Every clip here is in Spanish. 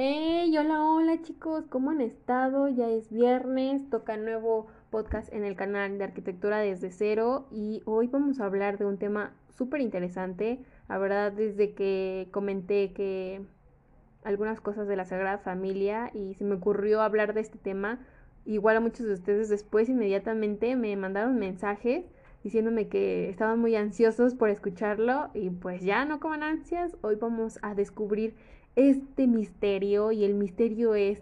Hey, hola, hola chicos, ¿cómo han estado? Ya es viernes, toca nuevo podcast en el canal de Arquitectura desde cero y hoy vamos a hablar de un tema súper interesante. La verdad, desde que comenté que algunas cosas de la Sagrada Familia y se me ocurrió hablar de este tema, igual a muchos de ustedes después inmediatamente me mandaron mensajes diciéndome que estaban muy ansiosos por escucharlo y pues ya no coman ansias, hoy vamos a descubrir este misterio y el misterio es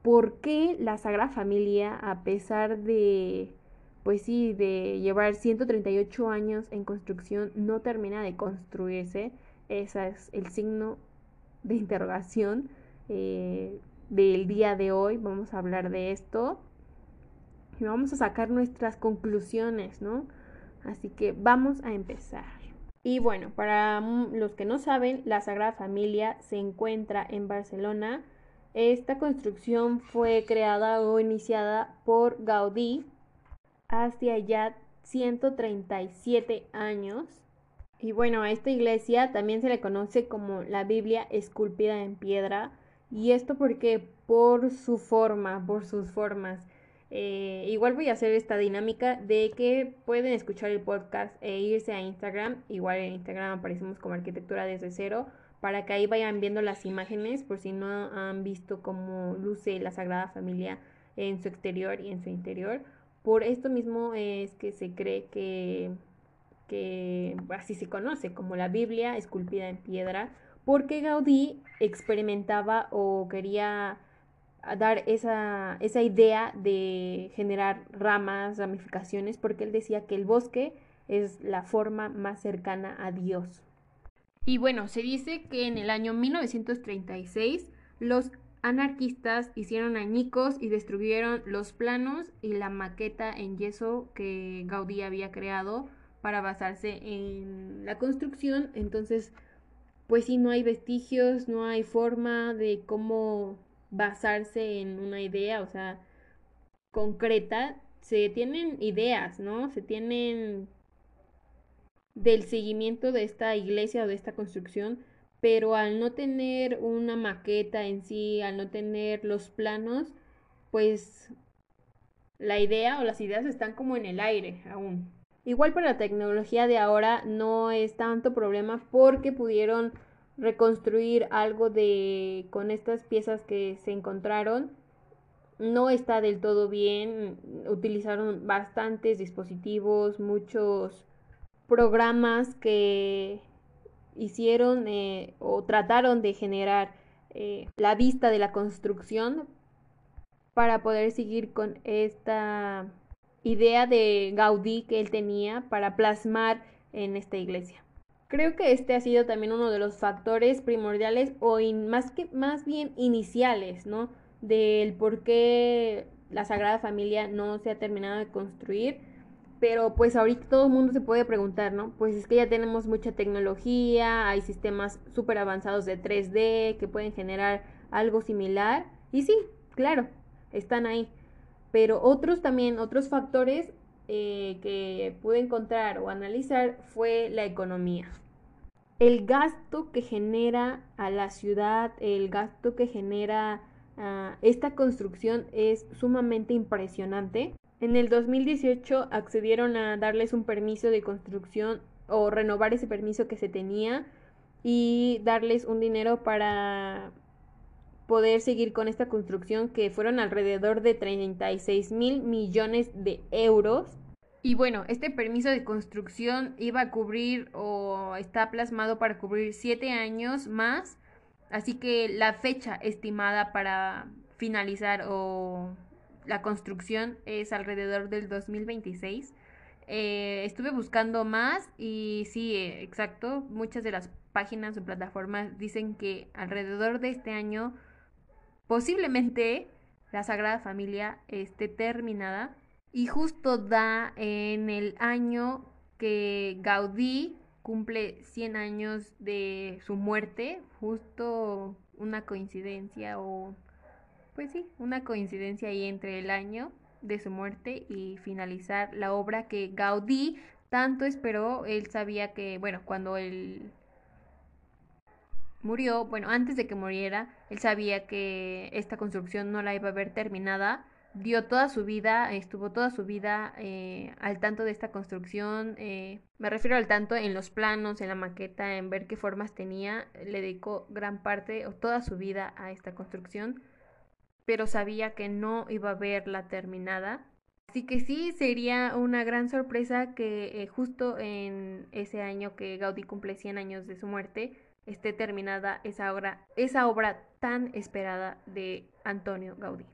por qué la Sagrada Familia, a pesar de, pues sí, de llevar 138 años en construcción, no termina de construirse. Ese es el signo de interrogación eh, del día de hoy. Vamos a hablar de esto y vamos a sacar nuestras conclusiones, ¿no? Así que vamos a empezar. Y bueno, para los que no saben, la Sagrada Familia se encuentra en Barcelona. Esta construcción fue creada o iniciada por Gaudí hace ya 137 años. Y bueno, a esta iglesia también se le conoce como la Biblia esculpida en piedra. Y esto porque por su forma, por sus formas. Eh, igual voy a hacer esta dinámica de que pueden escuchar el podcast e irse a Instagram. Igual en Instagram aparecemos como arquitectura desde cero para que ahí vayan viendo las imágenes por si no han visto cómo luce la Sagrada Familia en su exterior y en su interior. Por esto mismo es que se cree que, que así se conoce como la Biblia esculpida en piedra, porque Gaudí experimentaba o quería dar esa, esa idea de generar ramas, ramificaciones, porque él decía que el bosque es la forma más cercana a Dios. Y bueno, se dice que en el año 1936 los anarquistas hicieron añicos y destruyeron los planos y la maqueta en yeso que Gaudí había creado para basarse en la construcción. Entonces, pues si no hay vestigios, no hay forma de cómo basarse en una idea, o sea, concreta, se tienen ideas, ¿no? Se tienen del seguimiento de esta iglesia o de esta construcción, pero al no tener una maqueta en sí, al no tener los planos, pues la idea o las ideas están como en el aire aún. Igual para la tecnología de ahora no es tanto problema porque pudieron reconstruir algo de con estas piezas que se encontraron no está del todo bien utilizaron bastantes dispositivos muchos programas que hicieron eh, o trataron de generar eh, la vista de la construcción para poder seguir con esta idea de Gaudí que él tenía para plasmar en esta iglesia. Creo que este ha sido también uno de los factores primordiales o más, que, más bien iniciales, ¿no? Del por qué la Sagrada Familia no se ha terminado de construir. Pero pues ahorita todo el mundo se puede preguntar, ¿no? Pues es que ya tenemos mucha tecnología, hay sistemas súper avanzados de 3D que pueden generar algo similar. Y sí, claro, están ahí. Pero otros también, otros factores eh, que pude encontrar o analizar fue la economía. El gasto que genera a la ciudad, el gasto que genera ah, esta construcción es sumamente impresionante. En el 2018 accedieron a darles un permiso de construcción o renovar ese permiso que se tenía y darles un dinero para poder seguir con esta construcción que fueron alrededor de 36 mil millones de euros. Y bueno, este permiso de construcción iba a cubrir o está plasmado para cubrir siete años más. Así que la fecha estimada para finalizar o la construcción es alrededor del 2026. eh, estuve buscando más y sí, exacto, muchas de las páginas o plataformas dicen que alrededor de este año posiblemente la Sagrada Familia esté terminada y justo da en el año que Gaudí cumple 100 años de su muerte, justo una coincidencia o pues sí, una coincidencia ahí entre el año de su muerte y finalizar la obra que Gaudí tanto esperó. Él sabía que, bueno, cuando él murió, bueno, antes de que muriera, él sabía que esta construcción no la iba a ver terminada. Dio toda su vida, estuvo toda su vida eh, al tanto de esta construcción. Eh, me refiero al tanto en los planos, en la maqueta, en ver qué formas tenía. Le dedicó gran parte o toda su vida a esta construcción pero sabía que no iba a verla terminada. Así que sí, sería una gran sorpresa que eh, justo en ese año que Gaudí cumple 100 años de su muerte, esté terminada esa obra, esa obra tan esperada de Antonio Gaudí.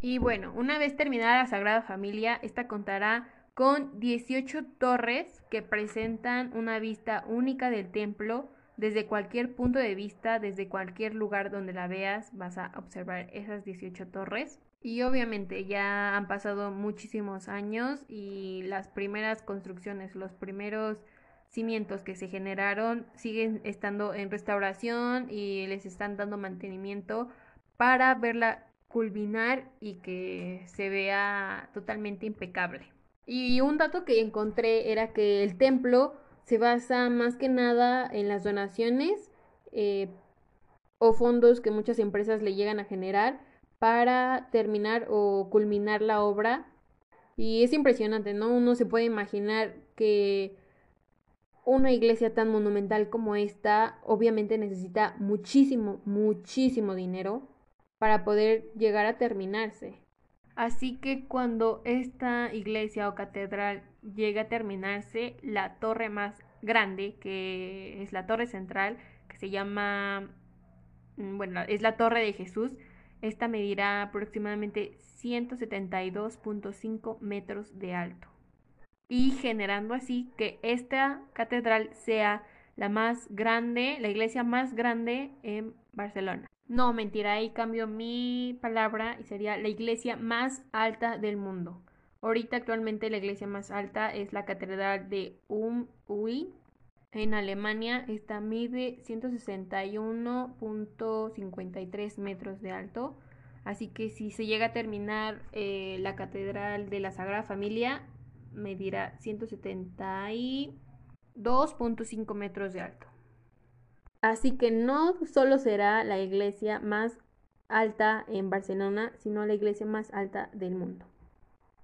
Y bueno, una vez terminada la Sagrada Familia, esta contará con 18 torres que presentan una vista única del templo desde cualquier punto de vista, desde cualquier lugar donde la veas, vas a observar esas 18 torres. Y obviamente ya han pasado muchísimos años y las primeras construcciones, los primeros cimientos que se generaron siguen estando en restauración y les están dando mantenimiento para verla culminar y que se vea totalmente impecable. Y un dato que encontré era que el templo se basa más que nada en las donaciones eh, o fondos que muchas empresas le llegan a generar para terminar o culminar la obra. Y es impresionante, ¿no? Uno se puede imaginar que una iglesia tan monumental como esta obviamente necesita muchísimo, muchísimo dinero para poder llegar a terminarse. Así que cuando esta iglesia o catedral llega a terminarse, la torre más grande, que es la torre central, que se llama, mm, bueno, es la torre de Jesús, esta medirá aproximadamente 172.5 metros de alto y generando así que esta catedral sea la más grande, la iglesia más grande en Barcelona. No, mentira, ahí cambio mi palabra y sería la iglesia más alta del mundo. Ahorita actualmente la iglesia más alta es la catedral de Umui en Alemania. Esta mide 161.53 metros de alto. Así que si se llega a terminar eh, la catedral de la Sagrada Familia, medirá 172.5 metros de alto. Así que no solo será la iglesia más alta en Barcelona, sino la iglesia más alta del mundo.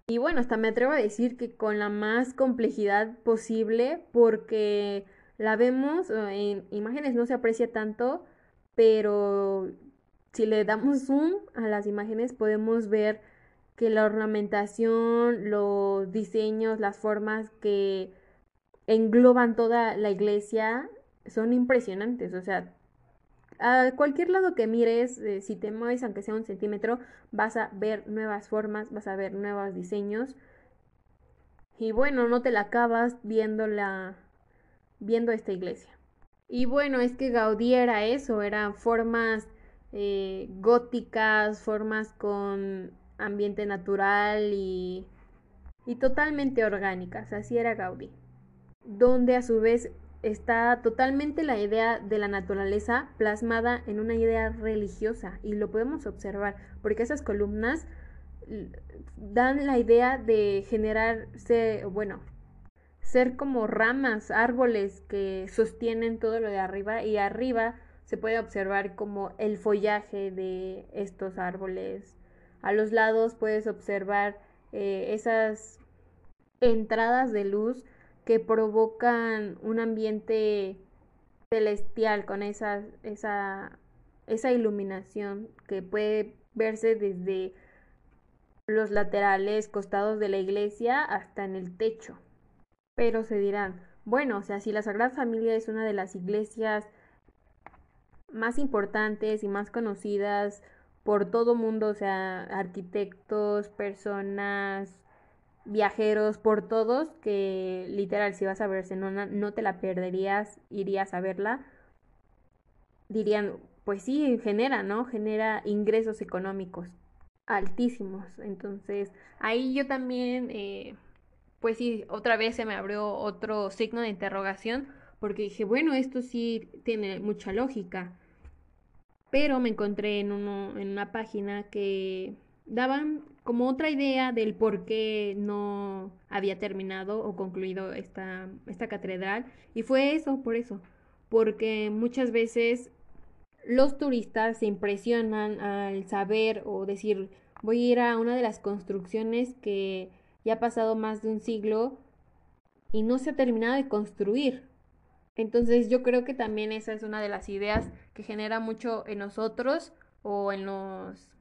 Y bueno, hasta me atrevo a decir que con la más complejidad posible, porque la vemos en imágenes no se aprecia tanto, pero si le damos zoom a las imágenes podemos ver que la ornamentación, los diseños, las formas que engloban toda la iglesia son impresionantes. O sea, a cualquier lado que mires, eh, si te mueves aunque sea un centímetro, vas a ver nuevas formas, vas a ver nuevos diseños. Y bueno, no te la acabas viendo la viendo esta iglesia. Y bueno, es que Gaudí era eso, eran formas eh, góticas, formas con ambiente natural y, y totalmente orgánicas, así era Gaudí. Donde a su vez está totalmente la idea de la naturaleza plasmada en una idea religiosa y lo podemos observar porque esas columnas dan la idea de generarse, bueno, ser como ramas, árboles que sostienen todo lo de arriba y arriba se puede observar como el follaje de estos árboles. A los lados puedes observar eh, esas entradas de luz que provocan un ambiente celestial con esa, esa, esa iluminación que puede verse desde los laterales, costados de la iglesia hasta en el techo. Pero se dirán, bueno, o sea, si la Sagrada Familia es una de las iglesias más importantes y más conocidas por todo mundo, o sea, arquitectos, personas, viajeros, por todos, que literal si vas a Barcelona no te la perderías, irías a verla. Dirían, pues sí, genera, ¿no? Genera ingresos económicos altísimos. Entonces, ahí yo también, eh, pues sí, otra vez se me abrió otro signo de interrogación, porque dije, bueno, esto sí tiene mucha lógica. Pero me encontré en, uno, en una página que daban como otra idea del por qué no había terminado o concluido esta, esta catedral. Y fue eso, por eso. Porque muchas veces los turistas se impresionan al saber o decir, voy a ir a una de las construcciones que ya ha pasado más de un siglo y no se ha terminado de construir. Entonces yo creo que también esa es una de las ideas que genera mucho en nosotros o en los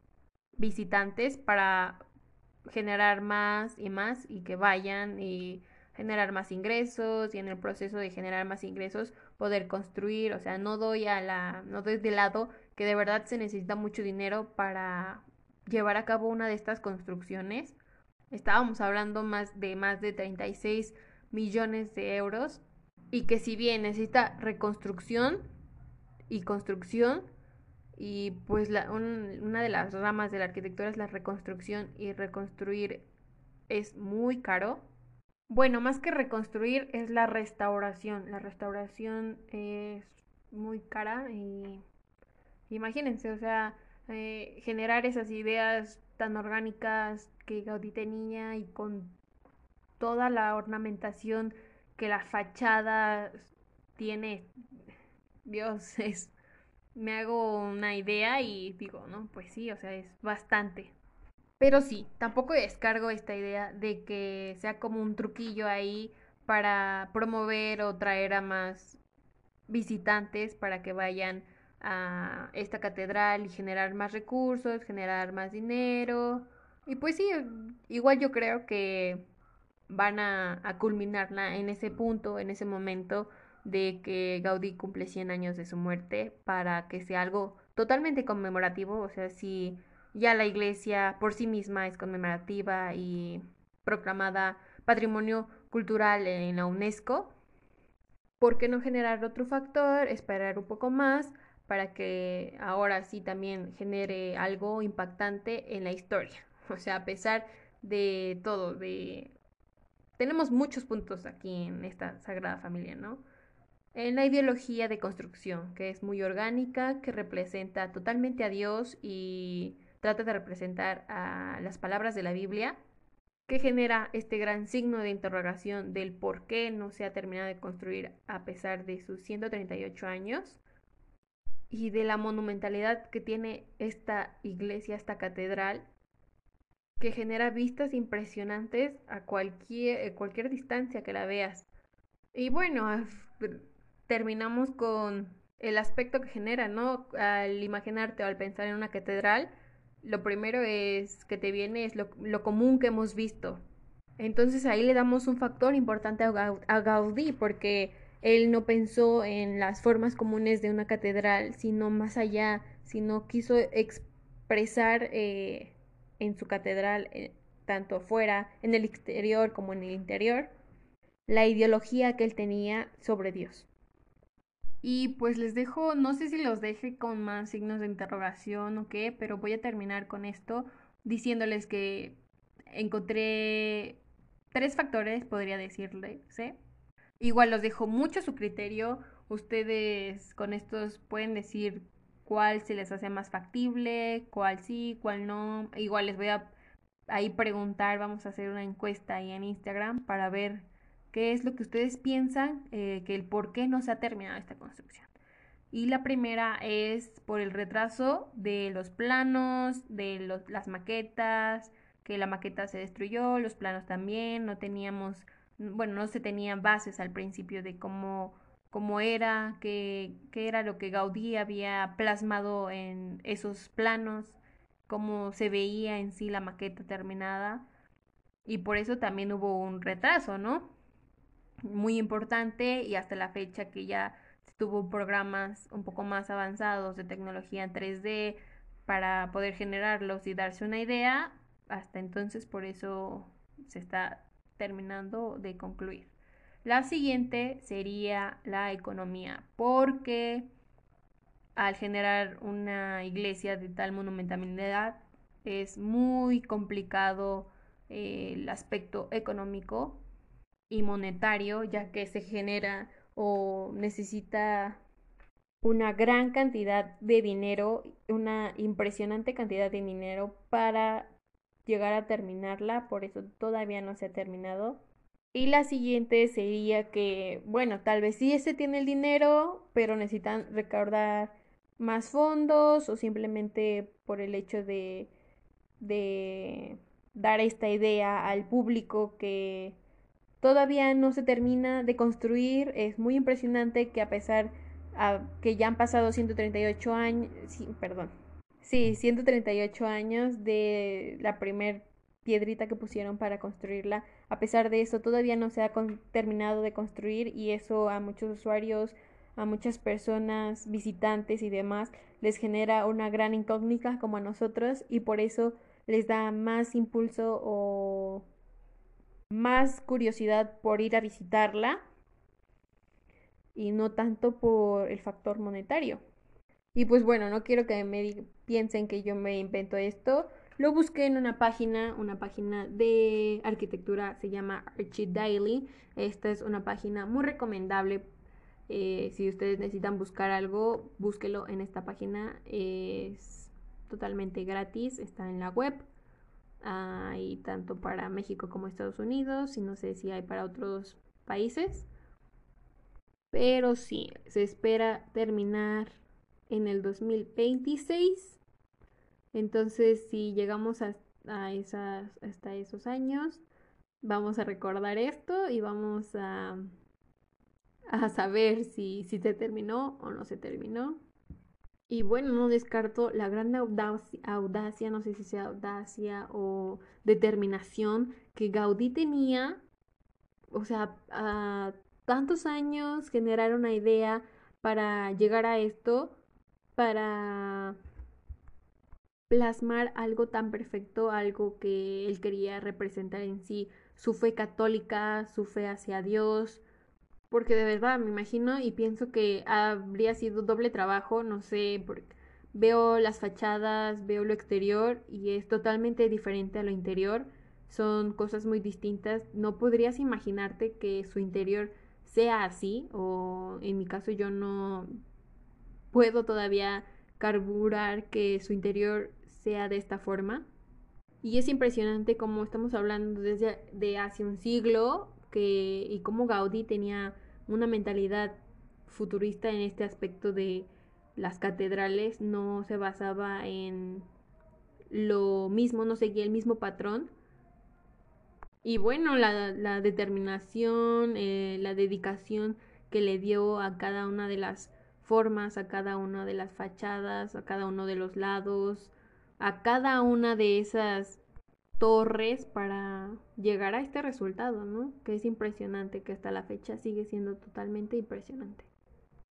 visitantes para generar más y más y que vayan y generar más ingresos y en el proceso de generar más ingresos poder construir, o sea, no doy a la no doy de lado que de verdad se necesita mucho dinero para llevar a cabo una de estas construcciones. Estábamos hablando más de más de 36 millones de euros y que si bien necesita reconstrucción y construcción, y pues la, una de las ramas de la arquitectura es la reconstrucción y reconstruir es muy caro. Bueno, más que reconstruir es la restauración. La restauración es muy cara y imagínense, o sea, eh, generar esas ideas tan orgánicas que Gaudí tenía y con toda la ornamentación que la fachada tiene. Dios, es me hago una idea y digo, no, pues sí, o sea, es bastante. Pero sí, tampoco descargo esta idea de que sea como un truquillo ahí para promover o traer a más visitantes para que vayan a esta catedral y generar más recursos, generar más dinero. Y pues sí, igual yo creo que van a, a culminarla en ese punto, en ese momento, de que Gaudí cumple 100 años de su muerte para que sea algo totalmente conmemorativo, o sea, si ya la iglesia por sí misma es conmemorativa y proclamada patrimonio cultural en la UNESCO, ¿por qué no generar otro factor, esperar un poco más para que ahora sí también genere algo impactante en la historia? O sea, a pesar de todo, de... Tenemos muchos puntos aquí en esta Sagrada Familia, ¿no? En la ideología de construcción, que es muy orgánica, que representa totalmente a Dios y trata de representar a las palabras de la Biblia, que genera este gran signo de interrogación del por qué no se ha terminado de construir a pesar de sus 138 años y de la monumentalidad que tiene esta iglesia, esta catedral, que genera vistas impresionantes a cualquier, cualquier distancia que la veas. Y bueno, terminamos con el aspecto que genera, ¿no? Al imaginarte o al pensar en una catedral, lo primero es que te viene es lo, común que hemos visto. Entonces ahí le damos un factor importante a, Gaudí porque él no pensó en las formas comunes de una catedral, sino más allá, sino quiso expresar eh, en su catedral, eh, tanto afuera, en el exterior como en el interior, la ideología que él tenía sobre Dios. Y pues les dejo, no sé si los deje con más signos de interrogación o qué, pero voy a terminar con esto diciéndoles que encontré tres factores, podría decirles. ¿eh? Igual los dejo mucho a su criterio. Ustedes con estos pueden decir cuál se les hace más factible, cuál sí, cuál no. Igual les voy a ahí preguntar, vamos a hacer una encuesta ahí en Instagram para ver qué es lo que ustedes piensan eh, que el por qué no se ha terminado esta construcción. Y la primera es por el retraso de los planos, de las maquetas, que la maqueta se destruyó, los planos también, no teníamos, bueno, no se tenían bases al principio de cómo, cómo era, qué, qué era lo que Gaudí había plasmado en esos planos, cómo se veía en sí la maqueta terminada. Y por eso también hubo un retraso, ¿no? Muy importante y hasta la fecha que ya tuvo programas un poco más avanzados de tecnología en 3D para poder generarlos y darse una idea, hasta entonces por eso se está terminando de concluir. La siguiente sería la economía, porque al generar una iglesia de tal monumentalidad es muy complicado eh, el aspecto económico y monetario, ya que se genera o necesita una gran cantidad de dinero, una impresionante cantidad de dinero para llegar a terminarla, por eso todavía no se ha terminado. Y la siguiente sería que, bueno, tal vez sí se tiene el dinero, pero necesitan recaudar más fondos o simplemente por el hecho de, de dar esta idea al público que todavía no se termina de construir. Es muy impresionante que a pesar que ya han pasado 138 años, sí, perdón, sí, 138 años de la primer piedrita que pusieron para construirla. A pesar de eso, todavía no se ha terminado de construir y eso a muchos usuarios, a muchas personas, visitantes y demás, les genera una gran incógnita como a nosotros y por eso les da más impulso o más curiosidad por ir a visitarla y no tanto por el factor monetario. Y pues bueno, no quiero que me piensen que yo me invento esto. Lo busqué en una página, una página de arquitectura, se llama Archie Daily. Esta es una página muy recomendable. Eh, si ustedes necesitan buscar algo, búsquelo en esta página. Es totalmente gratis, está en la web. Hay tanto para México como Estados Unidos y no sé si hay para otros países. Pero sí, se espera terminar en el 2026. Entonces, si llegamos a, esas, hasta esos años, vamos a recordar esto y vamos a, a saber si, si se terminó o no se terminó. Y bueno, no descarto la gran audacia, no sé si sea audacia o determinación que Gaudí tenía, o sea, a tantos años generar una idea para llegar a esto, para plasmar algo tan perfecto, algo que él quería representar en sí, su fe católica, su fe hacia Dios, porque de verdad me imagino y pienso que habría sido doble trabajo, no sé, porque veo las fachadas, veo lo exterior y es totalmente diferente a lo interior, son cosas muy distintas, no podrías imaginarte que su interior sea así o en mi caso yo no puedo todavía carburar que su interior sea de esta forma. Y es impresionante como estamos hablando desde de hace un siglo que, y cómo Gaudí tenía una mentalidad futurista en este aspecto de las catedrales, no se basaba en lo mismo, no seguía el mismo patrón, y bueno, la, determinación, eh, la dedicación que le dio a cada una de las formas, a cada una de las fachadas, a cada uno de los lados, a cada una de esas torres para llegar a este resultado, ¿no? Que es impresionante, que hasta la fecha sigue siendo totalmente impresionante.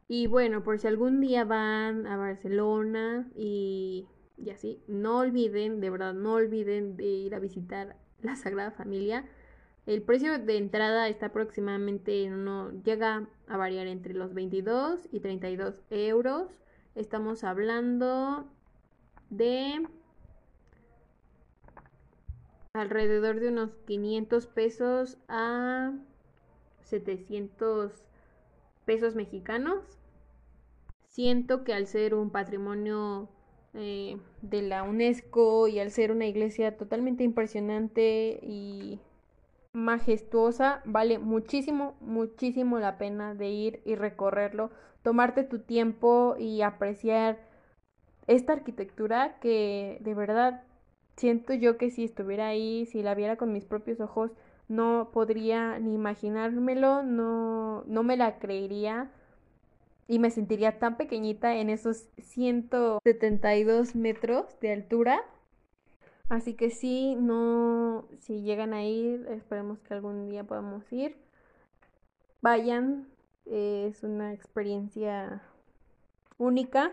Y bueno, por si algún día van a Barcelona y, y así, no olviden, de verdad, no olviden de ir a visitar la Sagrada Familia. El precio de entrada está aproximadamente, no llega a variar entre los 22 y 32 euros. Estamos hablando de alrededor de unos 500 pesos a 700 pesos mexicanos. Siento que al ser un patrimonio eh, de la UNESCO y al ser una iglesia totalmente impresionante y majestuosa, vale muchísimo, muchísimo la pena de ir y recorrerlo, tomarte tu tiempo y apreciar esta arquitectura que de verdad siento yo que si estuviera ahí, si la viera con mis propios ojos, no podría ni imaginármelo, no, no me la creería y me sentiría tan pequeñita en esos 172 metros de altura. Así que sí, no, si llegan a ir, esperemos que algún día podamos ir. Vayan, es una experiencia única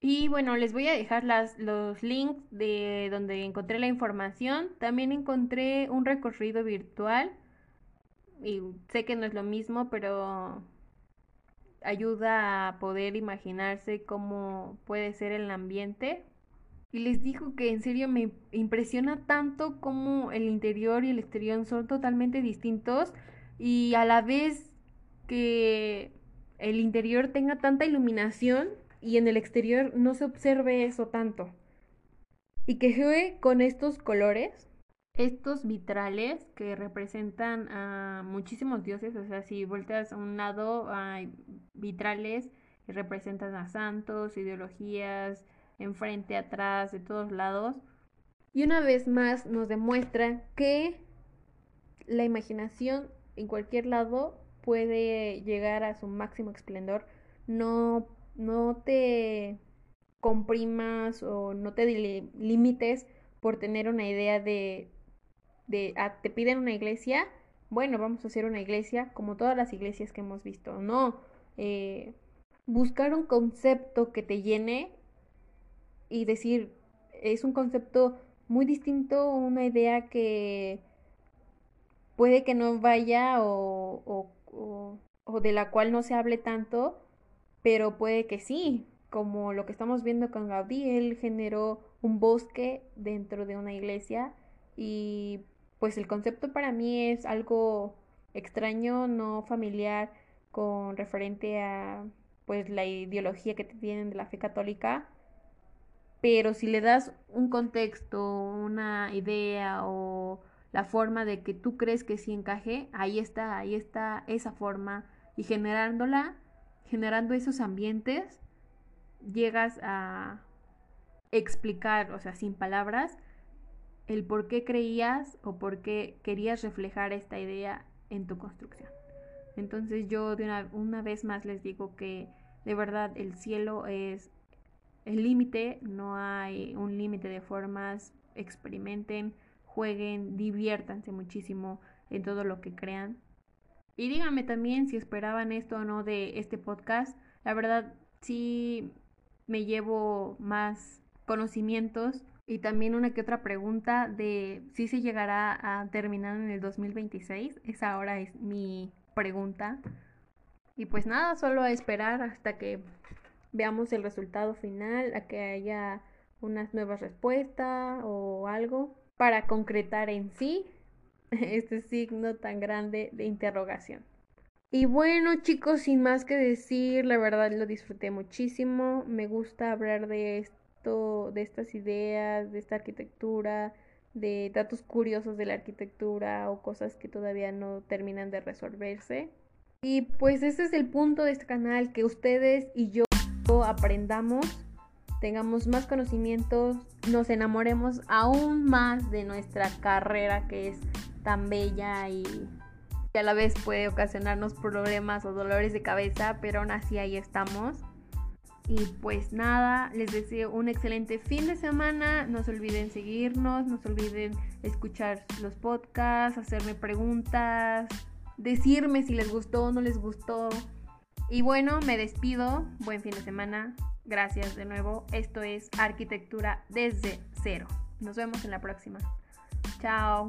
Y bueno, les voy a dejar las, los links de donde encontré la información. También encontré un recorrido virtual. Y sé que no es lo mismo, pero ayuda a poder imaginarse cómo puede ser el ambiente. Y les digo que en serio me impresiona tanto cómo el interior y el exterior son totalmente distintos y a la vez que el interior tenga tanta iluminación y en el exterior no se observe eso tanto. Y que juegue con estos colores, estos vitrales que representan a muchísimos dioses, o sea, si vueltas a un lado hay vitrales que representan a santos, ideologías, enfrente, atrás, de todos lados. Y una vez más nos demuestra que la imaginación en cualquier lado puede llegar a su máximo esplendor. No, no te comprimas o no te limites por tener una idea de, de ah, te piden una iglesia, bueno, vamos a hacer una iglesia como todas las iglesias que hemos visto. No, eh, buscar un concepto que te llene y decir, es un concepto muy distinto, una idea que puede que no vaya o, o, de la cual no se hable tanto, pero puede que sí, como lo que estamos viendo con Gaudí, él generó un bosque dentro de una iglesia y pues el concepto para mí es algo extraño, no familiar con referente a pues la ideología que tienen de la fe católica, pero si le das un contexto, una idea o la forma de que tú crees que sí encaje, ahí está, ahí está esa forma y generándola, generando esos ambientes, llegas a explicar, o sea, sin palabras, el por qué creías o por qué querías reflejar esta idea en tu construcción. Entonces yo de una, una vez más les digo que de verdad el cielo es el límite, no hay un límite de formas, experimenten, jueguen, diviértanse muchísimo en todo lo que crean. Y díganme también si esperaban esto o no de este podcast. La verdad, sí me llevo más conocimientos y también una que otra pregunta de si se llegará a terminar en el 2026. Esa ahora es mi pregunta. Y pues nada, solo a esperar hasta que veamos el resultado final, a que haya unas nuevas respuestas o algo para concretar en sí este signo tan grande de interrogación. Y bueno chicos, sin más que decir, la verdad lo disfruté muchísimo, me gusta hablar de esto, de estas ideas, de esta arquitectura, de datos curiosos de la arquitectura o cosas que todavía no terminan de resolverse. Y pues ese es el punto de este canal, que ustedes y yo aprendamos, tengamos más conocimientos, nos enamoremos aún más de nuestra carrera que es tan bella y que a la vez puede ocasionarnos problemas o dolores de cabeza, pero aún así ahí estamos. Y pues nada, les deseo un excelente fin de semana. No se olviden seguirnos, no se olviden escuchar los podcasts, hacerme preguntas, decirme si les gustó o no les gustó. Y bueno, me despido. Buen fin de semana. Gracias de nuevo. Esto es Arquitectura desde cero. Nos vemos en la próxima. Chao.